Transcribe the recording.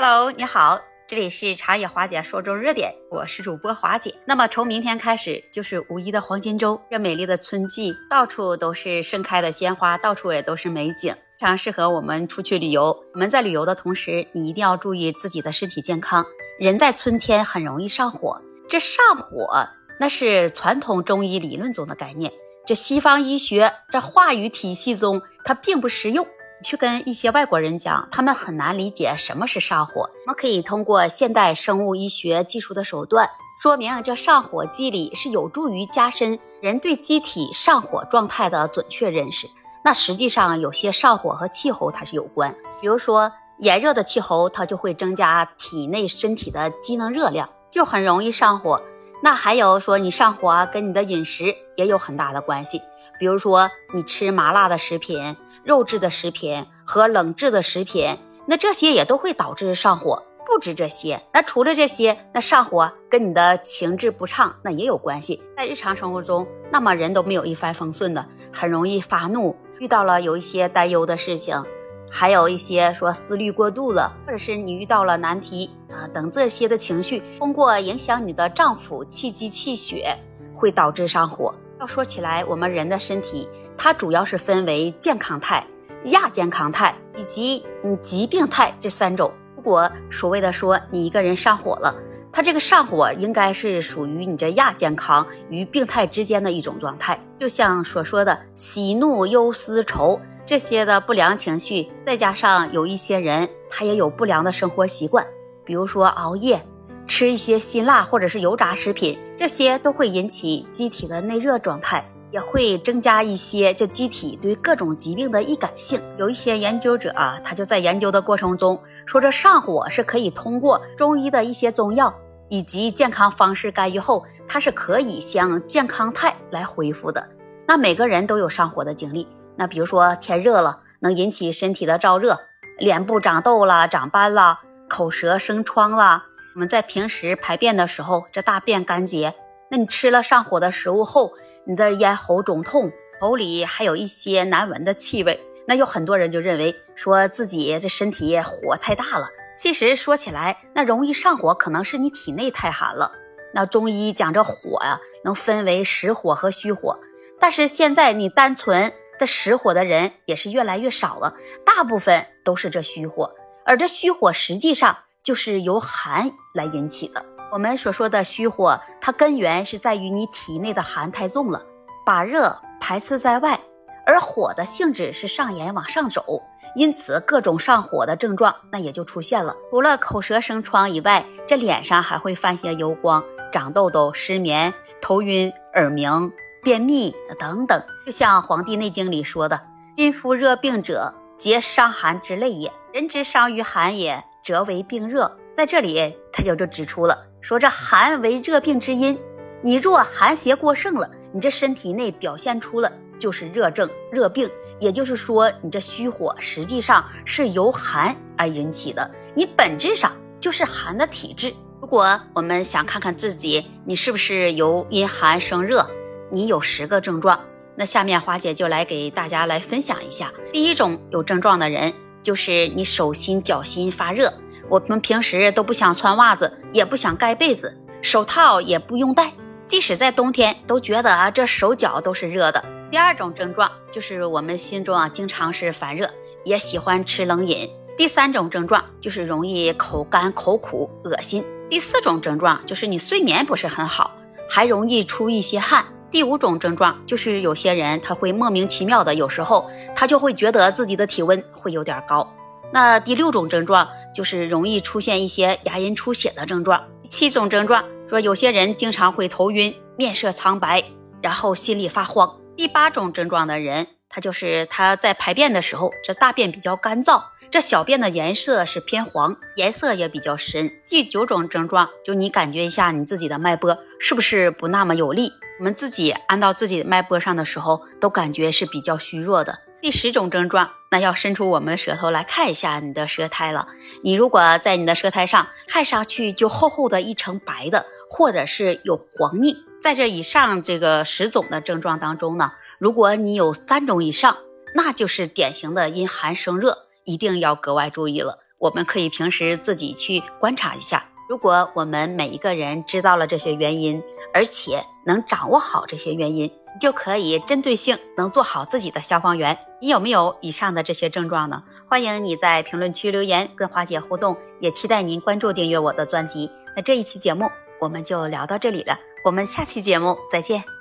Hello，你好，这里是茶叶华姐说中热点，我是主播华姐。那么从明天开始就是五一的黄金周，这美丽的春季，到处都是盛开的鲜花，到处也都是美景，非常适合我们出去旅游。我们在旅游的同时，你一定要注意自己的身体健康。人在春天很容易上火，这上火那是传统中医理论中的概念，这西方医学这话语体系中它并不实用。去跟一些外国人讲，他们很难理解什么是上火。我们可以通过现代生物医学技术的手段，说明这上火机理是有助于加深人对机体上火状态的准确认识。那实际上有些上火和气候它是有关，比如说炎热的气候，它就会增加体内身体的机能热量，就很容易上火。那还有说你上火跟你的饮食也有很大的关系，比如说你吃麻辣的食品。肉质的食品和冷制的食品，那这些也都会导致上火。不止这些，那除了这些，那上火跟你的情志不畅那也有关系。在日常生活中，那么人都没有一帆风顺的，很容易发怒，遇到了有一些担忧的事情，还有一些说思虑过度了，或者是你遇到了难题啊等这些的情绪，通过影响你的脏腑、气机、气血，会导致上火。要说起来，我们人的身体，它主要是分为健康态、亚健康态以及嗯疾病态这三种。如果所谓的说你一个人上火了，它这个上火应该是属于你这亚健康与病态之间的一种状态。就像所说的喜怒忧思愁这些的不良情绪，再加上有一些人他也有不良的生活习惯，比如说熬夜。吃一些辛辣或者是油炸食品，这些都会引起机体的内热状态，也会增加一些就机体对各种疾病的易感性。有一些研究者啊，他就在研究的过程中说，这上火是可以通过中医的一些中药以及健康方式干预后，它是可以向健康态来恢复的。那每个人都有上火的经历，那比如说天热了，能引起身体的燥热，脸部长痘啦、长斑啦，口舌生疮啦。我们在平时排便的时候，这大便干结，那你吃了上火的食物后，你的咽喉肿痛，口里还有一些难闻的气味，那有很多人就认为说自己这身体火太大了。其实说起来，那容易上火可能是你体内太寒了。那中医讲这火呀，能分为实火和虚火，但是现在你单纯的实火的人也是越来越少了，大部分都是这虚火，而这虚火实际上。就是由寒来引起的。我们所说的虚火，它根源是在于你体内的寒太重了，把热排斥在外，而火的性质是上炎往上走，因此各种上火的症状那也就出现了。除了口舌生疮以外，这脸上还会泛些油光、长痘痘、失眠、头晕、耳鸣、便秘等等。就像《黄帝内经》里说的：“今夫热病者，皆伤寒之类也。人之伤于寒也。”则为病热，在这里他就就指出了，说这寒为热病之因，你若寒邪过盛了，你这身体内表现出了就是热症、热病，也就是说你这虚火实际上是由寒而引起的，你本质上就是寒的体质。如果我们想看看自己，你是不是由阴寒生热，你有十个症状，那下面花姐就来给大家来分享一下。第一种有症状的人。就是你手心脚心发热，我们平时都不想穿袜子，也不想盖被子，手套也不用戴，即使在冬天都觉得啊这手脚都是热的。第二种症状就是我们心中啊经常是烦热，也喜欢吃冷饮。第三种症状就是容易口干口苦恶心。第四种症状就是你睡眠不是很好，还容易出一些汗。第五种症状就是有些人他会莫名其妙的，有时候他就会觉得自己的体温会有点高。那第六种症状就是容易出现一些牙龈出血的症状。七种症状说有些人经常会头晕、面色苍白，然后心里发慌。第八种症状的人，他就是他在排便的时候，这大便比较干燥，这小便的颜色是偏黄，颜色也比较深。第九种症状就你感觉一下你自己的脉搏是不是不那么有力？我们自己按到自己脉搏上的时候，都感觉是比较虚弱的。第十种症状，那要伸出我们的舌头来看一下你的舌苔了。你如果在你的舌苔上看上去就厚厚的一层白的，或者是有黄腻，在这以上这个十种的症状当中呢，如果你有三种以上，那就是典型的阴寒生热，一定要格外注意了。我们可以平时自己去观察一下。如果我们每一个人知道了这些原因，而且能掌握好这些原因，就可以针对性能做好自己的消防员。你有没有以上的这些症状呢？欢迎你在评论区留言跟花姐互动，也期待您关注订阅我的专辑。那这一期节目我们就聊到这里了，我们下期节目再见。